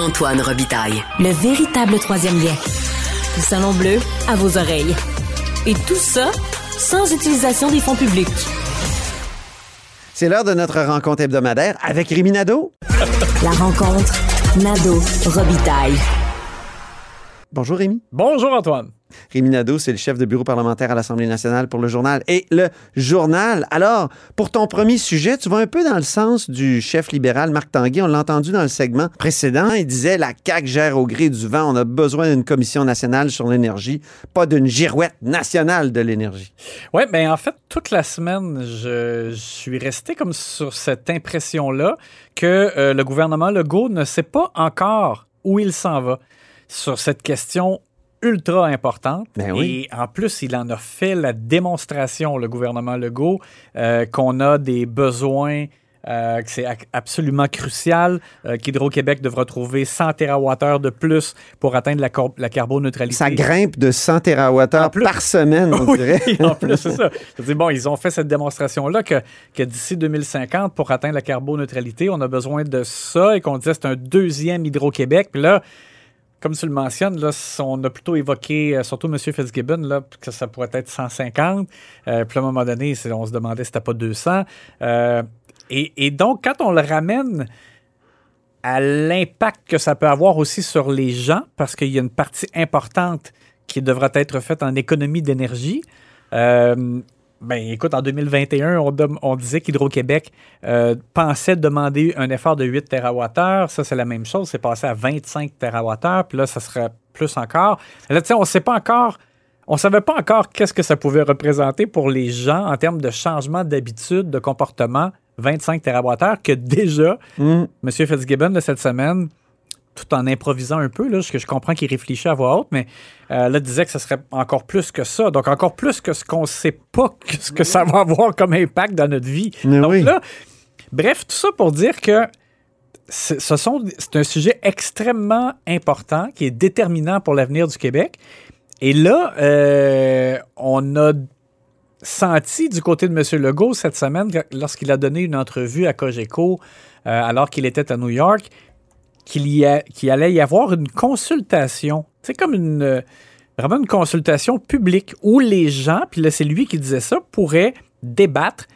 Antoine Robitaille. Le véritable troisième lien. Le salon bleu à vos oreilles. Et tout ça sans utilisation des fonds publics. C'est l'heure de notre rencontre hebdomadaire avec Rémi Nadeau. La rencontre Nadeau-Robitaille. Bonjour Rémi. Bonjour Antoine. Rémi Nadeau, c'est le chef de bureau parlementaire à l'Assemblée nationale pour le journal et le journal. Alors, pour ton premier sujet, tu vas un peu dans le sens du chef libéral Marc Tanguay. On l'a entendu dans le segment précédent. Il disait la CAQ gère au gré du vent. On a besoin d'une commission nationale sur l'énergie, pas d'une girouette nationale de l'énergie. Oui, bien en fait, toute la semaine, je, je suis resté comme sur cette impression-là que euh, le gouvernement Legault ne sait pas encore où il s'en va sur cette question ultra importante. Ben oui. Et en plus, il en a fait la démonstration, le gouvernement Legault, euh, qu'on a des besoins, euh, que c'est absolument crucial, euh, qu'Hydro-Québec devra trouver 100 TWh de plus pour atteindre la, carboneutralité. Ça grimpe de 100 TWh par semaine, on Oui, dirait. en plus, c'est ça. Bon, ils ont fait cette démonstration-là que, que d'ici 2050, pour atteindre la carboneutralité, on a besoin de ça et qu'on disait c'est un deuxième Hydro-Québec. Puis là, comme tu le mentionnes, là, on a plutôt évoqué, euh, surtout M. Fitzgibbon, là, que ça pourrait être 150. Euh, puis à un moment donné, on se demandait si c'était pas 200. Euh, et, et donc, quand on le ramène à l'impact que ça peut avoir aussi sur les gens, parce qu'il y a une partie importante qui devra être faite en économie d'énergie. Ben, écoute, en 2021, on, disait qu'Hydro-Québec euh, pensait demander un effort de 8 TWh. Ça, c'est la même chose. C'est passé à 25 TWh. Puis là, ça serait plus encore. Là, tu sais, on ne sait pas encore. On ne savait pas encore qu'est-ce que ça pouvait représenter pour les gens en termes de changement d'habitude, de comportement, 25 TWh, que déjà, Mm. M. Fitzgibbon, de cette semaine, tout en improvisant un peu, là, parce que je comprends qu'il réfléchit à voix haute, mais euh, là, disait que ce serait encore plus que ça. Donc, encore plus que ce qu'on ne sait pas que ce que ça va avoir comme impact dans notre vie. Mais Donc oui. là, bref, tout ça pour dire que c'est ce sont- c'est un sujet extrêmement important qui est déterminant pour l'avenir du Québec. Et là, euh, on a senti du côté de M. Legault cette semaine, lorsqu'il a donné une entrevue à Cogeco, euh, alors qu'il était à New York, qu'il y a- qu'il allait y avoir une consultation. C'est comme une vraiment une consultation publique où les gens, puis là c'est lui qui disait ça, pourraient débattre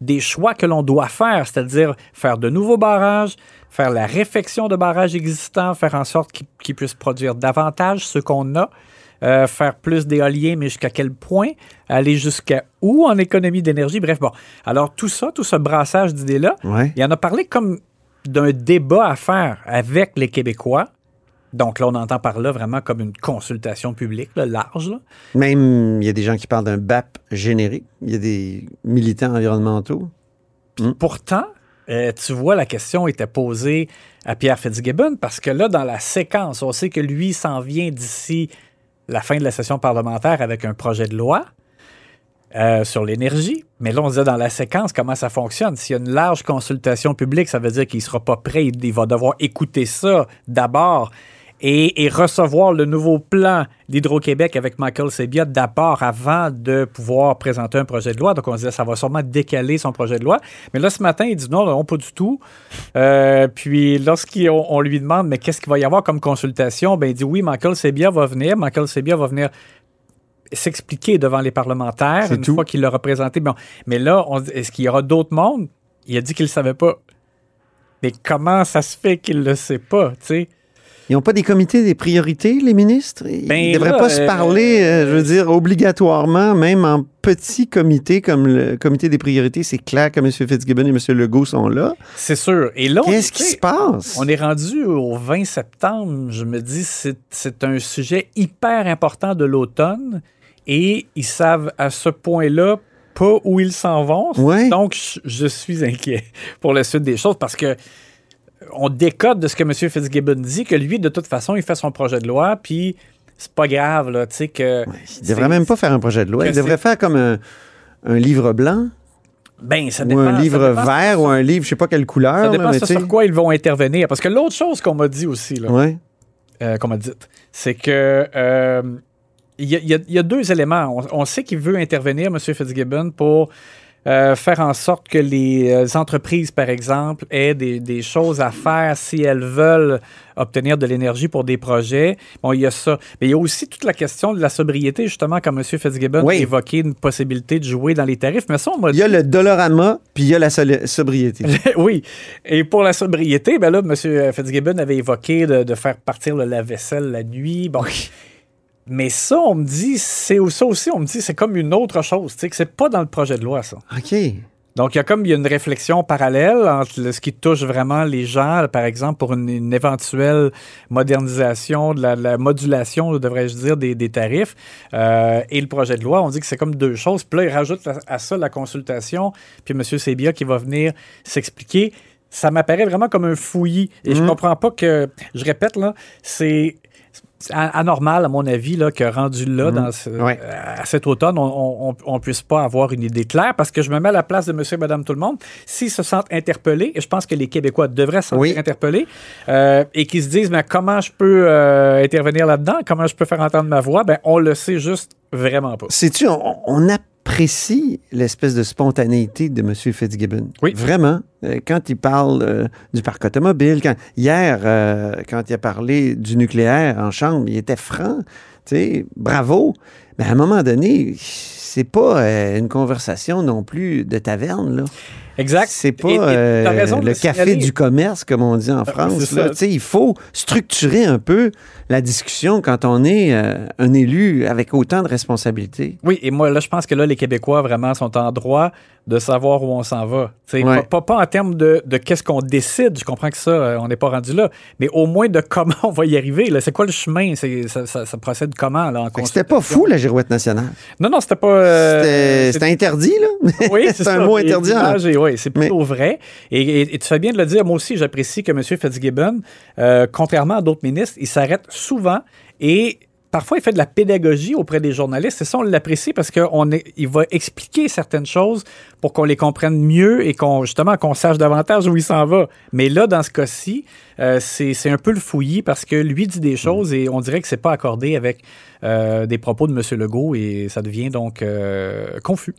des choix que l'on doit faire, c'est-à-dire faire de nouveaux barrages, faire la réfection de barrages existants, faire en sorte qu'ils puissent produire davantage ce qu'on a, euh, faire plus d'éoliens, mais jusqu'à quel point, aller jusqu'à où en économie d'énergie, bref, bon. Alors tout ça, tout ce brassage d'idées-là, Ouais. il en a parlé comme d'un débat à faire avec les Québécois. Donc là, on entend par là vraiment comme une consultation publique, là, large. là. Même, il y a des gens qui parlent d'un BAP générique. Il y a des militants environnementaux. Pourtant, euh, tu vois, la question était posée à Pierre Fitzgibbon parce que là, dans la séquence, on sait que lui s'en vient d'ici la fin de la session parlementaire avec un projet de loi euh, sur l'énergie. Mais là, on disait dans la séquence comment ça fonctionne? S'il y a une large consultation publique, ça veut dire qu'il ne sera pas prêt. Il, va devoir écouter ça d'abord et, recevoir le nouveau plan d'Hydro-Québec avec Michael Sebia d'abord avant de pouvoir présenter un projet de loi. Donc, on disait ça va sûrement décaler son projet de loi. Mais là, ce matin, il dit non, non, pas du tout. Euh, puis, lorsqu'on on lui demande, mais qu'est-ce qu'il va y avoir comme consultation, ben, il dit oui, Michael Sebia va venir. Michael Sebia va venir s'expliquer devant les parlementaires une tout. fois qu'il l'a représenté. Bon, mais là, est-ce qu'il y aura d'autres mondes? Il a dit qu'il ne savait pas. Mais comment ça se fait qu'il ne le sait pas, tu sais? Ils n'ont pas des comités des priorités, les ministres? Ils Ben ne devraient là, pas se euh, parler, euh, je veux dire, obligatoirement, même en petits comités comme le comité des priorités. C'est clair que M. Fitzgibbon et M. Legault sont là. C'est sûr. Et là, on- Qu'est-ce qui se passe? On est rendu au 20 septembre. Je me dis, c'est c'est un sujet hyper important de l'automne et ils savent à ce point-là pas où ils s'en vont. Ouais. Donc, je, suis inquiet pour la suite des choses parce que on décode de ce que M. Fitzgibbon dit, que lui, de toute façon, il fait son projet de loi, puis c'est pas grave, là, tu sais, que... Il ne devrait même pas faire un projet de loi. Il devrait faire comme un, un livre blanc Ben, ça ou dépend. un ça livre vert sur- ou un livre, je sais pas quelle couleur. Ça là, dépend mais sur quoi ils vont intervenir. Parce que l'autre chose qu'on m'a dit aussi, là, Ouais. euh, qu'on m'a dit, c'est que euh, il y, a- y y deux éléments. On, on sait qu'il veut intervenir, M. Fitzgibbon, pour euh, faire en sorte que les euh, entreprises, par exemple, aient des, des, choses à faire si elles veulent obtenir de l'énergie pour des projets. Bon, il y a ça. Mais il y a aussi toute la question de la sobriété, justement, comme M. Fitzgibbon oui. a évoqué une possibilité de jouer dans les tarifs. Mais ça, on Il y a le dollarama, puis il y a la sobriété. oui. Et pour la sobriété, ben là, M. Fitzgibbon avait évoqué de, de faire partir le lave-vaisselle la nuit. Bon. Mais ça, on me dit, c'est ça aussi, on me dit, c'est comme une autre chose, tu sais, que c'est pas dans le projet de loi, ça. OK. Donc, il y a comme il y a une réflexion parallèle entre ce qui touche vraiment les gens, par exemple, pour une, éventuelle modernisation, de la, modulation, devrais-je dire, des, tarifs, euh, et le projet de loi. On dit que c'est comme deux choses. Puis là, il rajoute à, ça la consultation, puis M. Sebia qui va venir s'expliquer. Ça m'apparaît vraiment comme un fouillis. Et je je mmh. comprends pas que, je répète, là, c'est anormal, à mon avis, là, que rendu là, mhm. dans à cet automne, on ne puisse pas avoir une idée claire parce que je me mets à la place de monsieur et madame tout le monde. S'ils se sentent interpellés, et je pense que les Québécois devraient se sentir interpellés, euh, et qu'ils se disent, mais comment je peux euh, intervenir là-dedans? Comment je peux faire entendre ma voix? Ben, on le sait juste vraiment pas. Sais-tu, on, on a apprécie l'espèce de spontanéité de M. Fitzgibbon. Oui. Vraiment. Euh, quand il parle euh, du parc automobile, quand, hier, euh, quand il a parlé du nucléaire en chambre, il était franc. Tu sais, bravo. Mais à un moment donné, c'est pas une conversation non plus de taverne, là. Exact. C'est pas le café du commerce, comme on dit en France. Là. Il faut structurer un peu la discussion quand on est un élu avec autant de responsabilités. Oui, et moi, là, je pense que là, les Québécois vraiment sont en droit de savoir où on s'en va. Pas, pas, en termes de, de qu'est-ce qu'on décide, je comprends que ça, euh, on n'est pas rendu là, mais au moins de comment on va y arriver. C'est quoi le chemin? Ça, ça, ça, procède comment? Là, c'était pas fou, la girouette nationale. Non, non, c'était pas... Euh, c'était interdit, là? Oui, c'est un mot interdit. Oui, c'est plutôt vrai. Et, tu fais bien de le dire, moi aussi, j'apprécie que M. Fitzgibbon, euh, contrairement à d'autres ministres, il s'arrête souvent et parfois, il fait de la pédagogie auprès des journalistes. Et ça, on l'apprécie parce qu'il va expliquer certaines choses pour qu'on les comprenne mieux et qu'on justement qu'on sache davantage où il s'en va. Mais là, dans ce cas-ci, euh, c'est un peu le fouillis parce que lui dit des choses et on dirait que c'est pas accordé avec euh, des propos de M. Legault et ça devient donc euh, confus.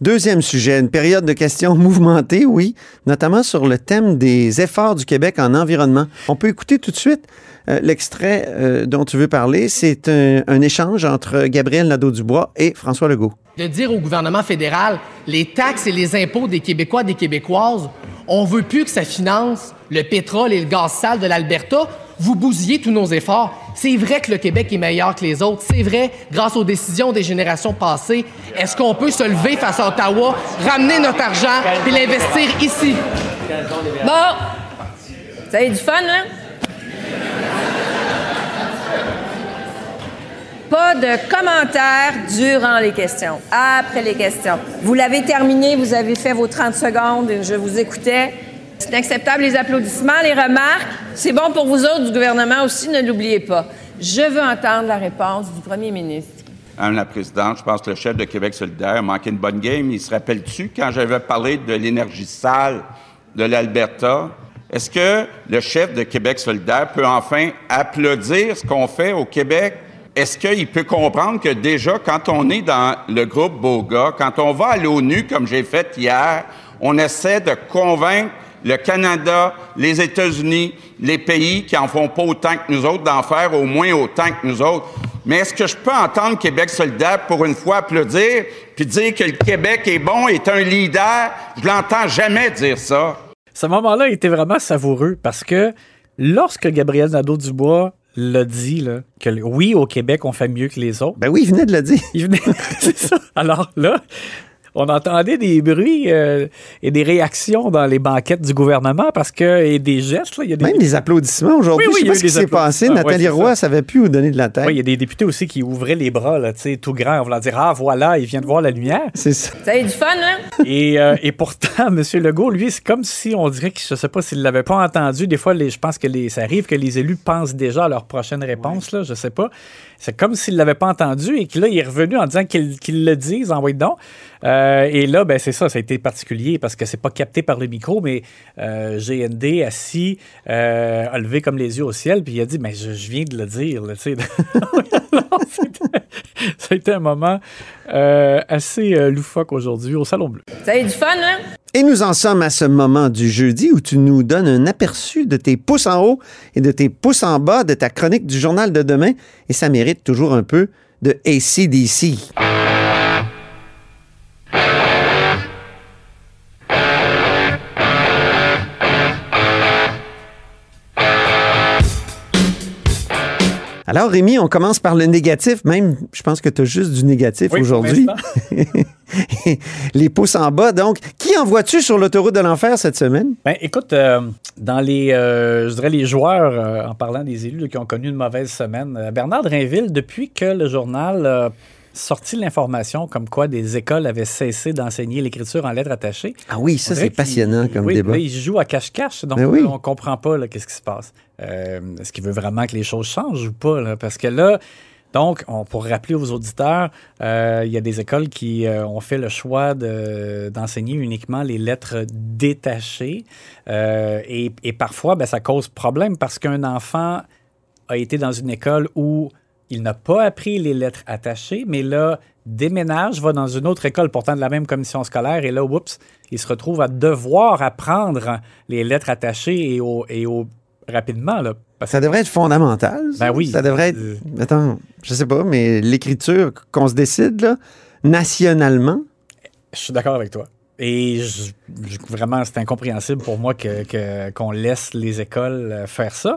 Deuxième sujet, une période de questions mouvementée, oui, notamment sur le thème des efforts du Québec en environnement. On peut écouter tout de suite euh, l'extrait euh, dont tu veux parler. C'est un, échange entre Gabriel Nadeau-Dubois et François Legault. De dire au gouvernement fédéral, les taxes et les impôts des Québécois, des Québécoises, on veut plus que ça finance le pétrole et le gaz sale de l'Alberta. Vous bousillez tous nos efforts. C'est vrai que le Québec est meilleur que les autres. C'est vrai, grâce aux décisions des générations passées. Est-ce qu'on peut se lever face à Ottawa, ramener notre argent et l'investir ici? Bon, ça a du fun, hein? Pas de commentaires durant les questions, après les questions. Vous l'avez terminé, vous avez fait vos 30 secondes, je vous écoutais. C'est inacceptable les applaudissements, les remarques. C'est bon pour vous autres du gouvernement aussi, ne l'oubliez pas. Je veux entendre la réponse du premier ministre. Madame la Présidente, je pense que le chef de Québec solidaire a manqué une bonne game. Il se rappelle-tu quand j'avais parlé de l'énergie sale de l'Alberta? Est-ce que le chef de Québec solidaire peut enfin applaudir ce qu'on fait au Québec? Est-ce qu'il peut comprendre que déjà, quand on est dans le groupe BOGA, quand on va à l'ONU, comme j'ai fait hier, on essaie de convaincre le Canada, les États-Unis, les pays qui en font pas autant que nous autres, d'en faire au moins autant que nous autres. Mais est-ce que je peux entendre Québec solidaire pour une fois applaudir puis dire que le Québec est bon, est un leader? Je l'entends jamais dire ça. Ce moment-là était vraiment savoureux parce que lorsque Gabriel Nadeau-Dubois l'a dit, là, que oui, au Québec, on fait mieux que les autres. Ben oui, il venait de le dire. Il venait, c'est ça. Alors là, on entendait des bruits euh, et des réactions dans les banquettes du gouvernement parce que et des gestes. Là, y a des... Même des applaudissements aujourd'hui. Oui, oui, je sais pas ce qui s'est passé. Nathalie Roy ne savait plus où donner de la tête. Oui, il y a des députés aussi qui ouvraient les bras, là, tout grand, en voulant dire Ah, voilà, il vient de voir la lumière. C'est ça. Ça a du fun, hein? Et, euh, et pourtant, M. Legault, lui, c'est comme si on dirait que je sais pas s'il l'avait pas entendu. Des fois, les, je pense que les, ça arrive que les élus pensent déjà à leur prochaine réponse, là, je sais pas. C'est comme s'il l'avait pas entendu et que là, il est revenu en disant qu'il le dise, envoyez donc. Euh, et là, ben, c'est ça, ça a été particulier parce que c'est pas capté par le micro, mais euh, GND assis, euh, a levé comme les yeux au ciel, puis il a dit, mais je, viens de le dire, tu sais. ça a été un moment euh, assez euh, loufoque aujourd'hui au Salon Bleu. Vous avez du fun, hein? Et nous en sommes à ce moment du jeudi où tu nous donnes un aperçu de tes pouces en haut et de tes pouces en bas de ta chronique du journal de demain. Et ça mérite toujours un peu de ACDC. Alors, Rémi, on commence par le négatif. Même, je pense que tu as juste du négatif Oui, aujourd'hui. Les pouces en bas. Donc, qui envoies-tu sur l'autoroute de l'enfer cette semaine? Ben, écoute, euh, dans les, euh, je dirais les joueurs, euh, en parlant des élus là, qui ont connu une mauvaise semaine, Bernard Drainville, depuis que le journal a sorti l'information comme quoi des écoles avaient cessé d'enseigner l'écriture en lettres attachées. Ah oui, ça, c'est passionnant comme oui, débat. là, il joue à cache-cache, donc Ben oui. on comprend pas qu'est-ce qui se passe. Euh, Est-ce qu'il veut vraiment que les choses changent ou pas? là? Parce que là, donc, on, pour rappeler aux auditeurs, euh, il y a des écoles qui euh, ont fait le choix de- d'enseigner uniquement les lettres détachées. Et, et parfois, ben, ça cause problème parce qu'un enfant a été dans une école où il n'a pas appris les lettres attachées, mais là, déménage, va dans une autre école, pourtant de la même commission scolaire, et là, oups, il se retrouve à devoir apprendre les lettres attachées et au, et au rapidement, là. Parce Ça devrait être fondamental. ça. Ben oui. Ça devrait être. Euh. Attends, je sais pas, mais l'écriture qu'on se décide, là, nationalement? Je suis d'accord avec toi. Et je- je- vraiment, c'est incompréhensible pour moi que- que- qu'on laisse les écoles euh, faire ça.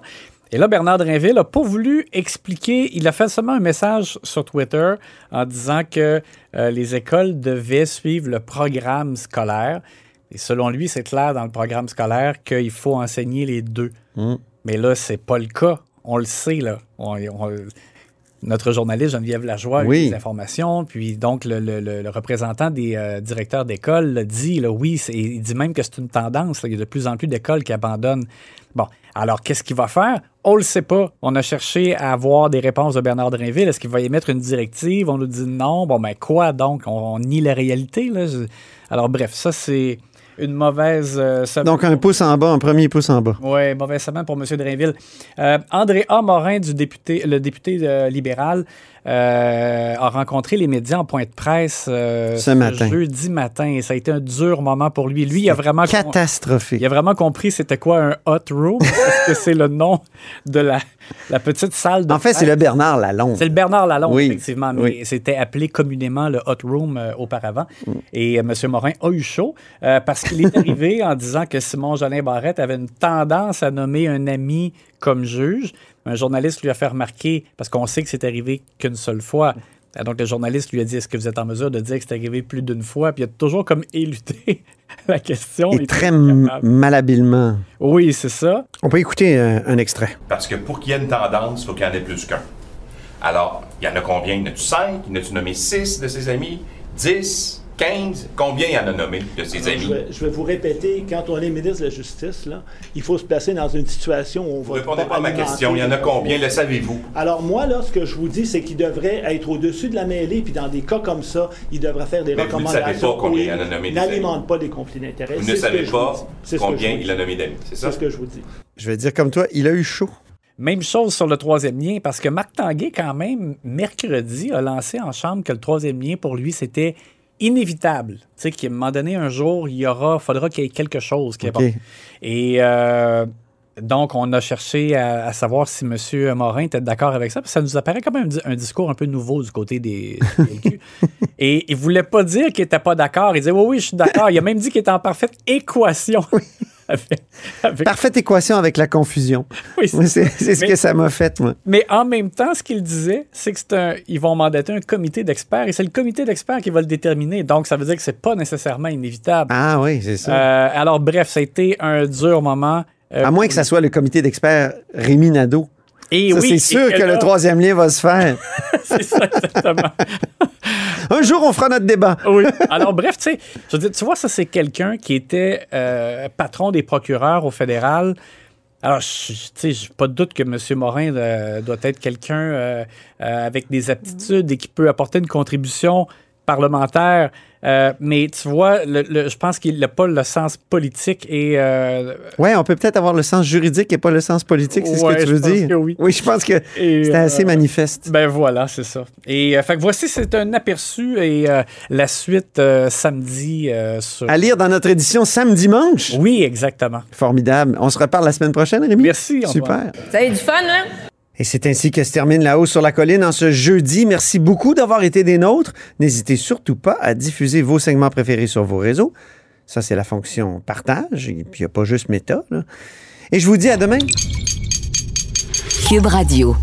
Et là, Bernard Drinville n'a pas voulu expliquer. Il a fait seulement un message sur Twitter en disant que euh, les écoles devaient suivre le programme scolaire. Et selon lui, c'est clair dans le programme scolaire qu'il faut enseigner les deux. Mm. Mais là, c'est pas le cas. On le sait, là. On- on- notre journaliste Geneviève Lajoie a eu des informations, puis donc le, le- le- le représentant des euh, directeurs d'école dit, là, oui, il dit même que c'est une tendance, là, il y a de plus en plus d'écoles qui abandonnent. Bon, alors qu'est-ce qu'il va faire? On le sait pas. On a cherché à avoir des réponses de Bernard Drinville. Est-ce qu'il va émettre une directive? On nous dit non. Bon, ben quoi donc? On, on nie la réalité. Là. Alors bref, ça c'est une mauvaise euh, semaine. Donc, un pouce en bas, un premier pouce en bas. Oui, mauvaise semaine pour M. Drainville. Euh, André A. Morin, du député, le député euh, libéral, euh, a rencontré les médias en point de presse euh, Ce matin. jeudi matin. Et ça a été un dur moment pour lui. Lui, il a vraiment, Catastrophique. il a vraiment compris c'était quoi un hot room, parce que c'est le nom de la, la petite salle de En fait, c'est le Bernard Lalonde. C'est le Bernard Lalonde, Oui, effectivement, mais oui. c'était appelé communément le Hot Room euh, auparavant. Mm. Et euh, M. Morin a eu chaud parce qu'il est arrivé en disant que Simon Jolin Barrette avait une tendance à nommer un ami comme juge. Un journaliste lui a fait remarquer, parce qu'on sait que c'est arrivé qu'une seule fois. Donc, le journaliste lui a dit Est-ce que vous êtes en mesure de dire que c'est arrivé plus d'une fois? Puis il a toujours comme éluté la question. Et très malhabilement. Oui, c'est ça. On peut écouter un extrait. Parce que pour qu'il y ait une tendance, il faut qu'il y en ait plus qu'un. Alors, il y en a combien? Il y en a-tu 5? Il y en a-tu nommé 6 de ses amis? 10? 15? Combien il y en a nommé de ses Je amis? vais, je vais vous répéter, quand on est ministre de la Justice, là, il faut se placer dans une situation où on Vous va. répondez pas à ma question. Il y en a combien? Le savez-vous? Alors moi, là, ce que je vous dis, c'est qu'il devrait être au-dessus de la mêlée, puis dans des cas comme ça, il devrait faire des Mais vous ne recommandations. savez pas combien il en a nommé N'alimente pas des conflits d'intérêts. Vous ne ce que savez je pas vous combien vous il a nommé d'amis. C'est ça? C'est ce que je vous dis. Je vais dire comme toi, il a eu chaud. Même chose sur le troisième lien, parce que Marc Tanguay, quand même, mercredi, a lancé en chambre que le troisième lien, pour lui, c'était inévitable. Tu sais, qu'à un moment donné, un jour, il y aura, faudra qu'il y ait quelque chose. Qui est bon. Et euh, donc, on a cherché à, à savoir si M. Morin était d'accord avec ça, parce que ça nous apparaît un, di- un discours un peu nouveau du côté des, des. Et il voulait pas dire qu'il était pas d'accord. Il disait, oui, oui, je suis d'accord. Il a même dit qu'il était en parfaite équation. avec- avec- Parfaite équation avec la confusion. Oui, c'est ce Mais- que ça m'a fait, moi. mais en même temps, ce qu'il disait, c'est que un, ils vont mandater un comité d'experts et c'est le comité d'experts qui va le déterminer. Donc, ça veut dire que c'est pas nécessairement inévitable. Ah oui, c'est ça. Euh, alors, bref, ça a été un dur moment. euh, à moins que ça soit le comité d'experts Rémi Nadeau. Et Ça, oui, c'est et sûr que, là, le troisième lien va se faire. C'est ça, exactement. Un jour, on fera notre débat. oui. Alors, bref, tu sais, tu vois, ça, c'est quelqu'un qui était euh, patron des procureurs au fédéral. Alors, je- tu sais, j'ai pas de doute que M. Morin euh, doit être quelqu'un euh, avec des aptitudes et qui peut apporter une contribution parlementaire Euh, mais tu vois, le- le- je pense qu'il n'a pas le sens politique et euh, Ouais, on peut peut-être avoir le sens juridique et pas le sens politique, c'est Ouais, ce que tu je veux pense dire? que oui. je pense que c'était assez euh, manifeste. Ben voilà, c'est ça. Et euh, fait que voici, c'est un aperçu et euh, la suite euh, samedi euh, sur. À lire dans notre édition samedi-dimanche. Oui, exactement. Formidable. On se reparle la semaine prochaine, Rémi? Merci, Antoine. Super. Vous avez du fun, hein? Et c'est ainsi que se termine La Hausse sur la Colline en ce jeudi. Merci beaucoup d'avoir été des nôtres. N'hésitez surtout pas à diffuser vos segments préférés sur vos réseaux. Ça, c'est la fonction partage. Et puis, il n'y a pas juste méta. Et je vous dis à demain. Cube Radio.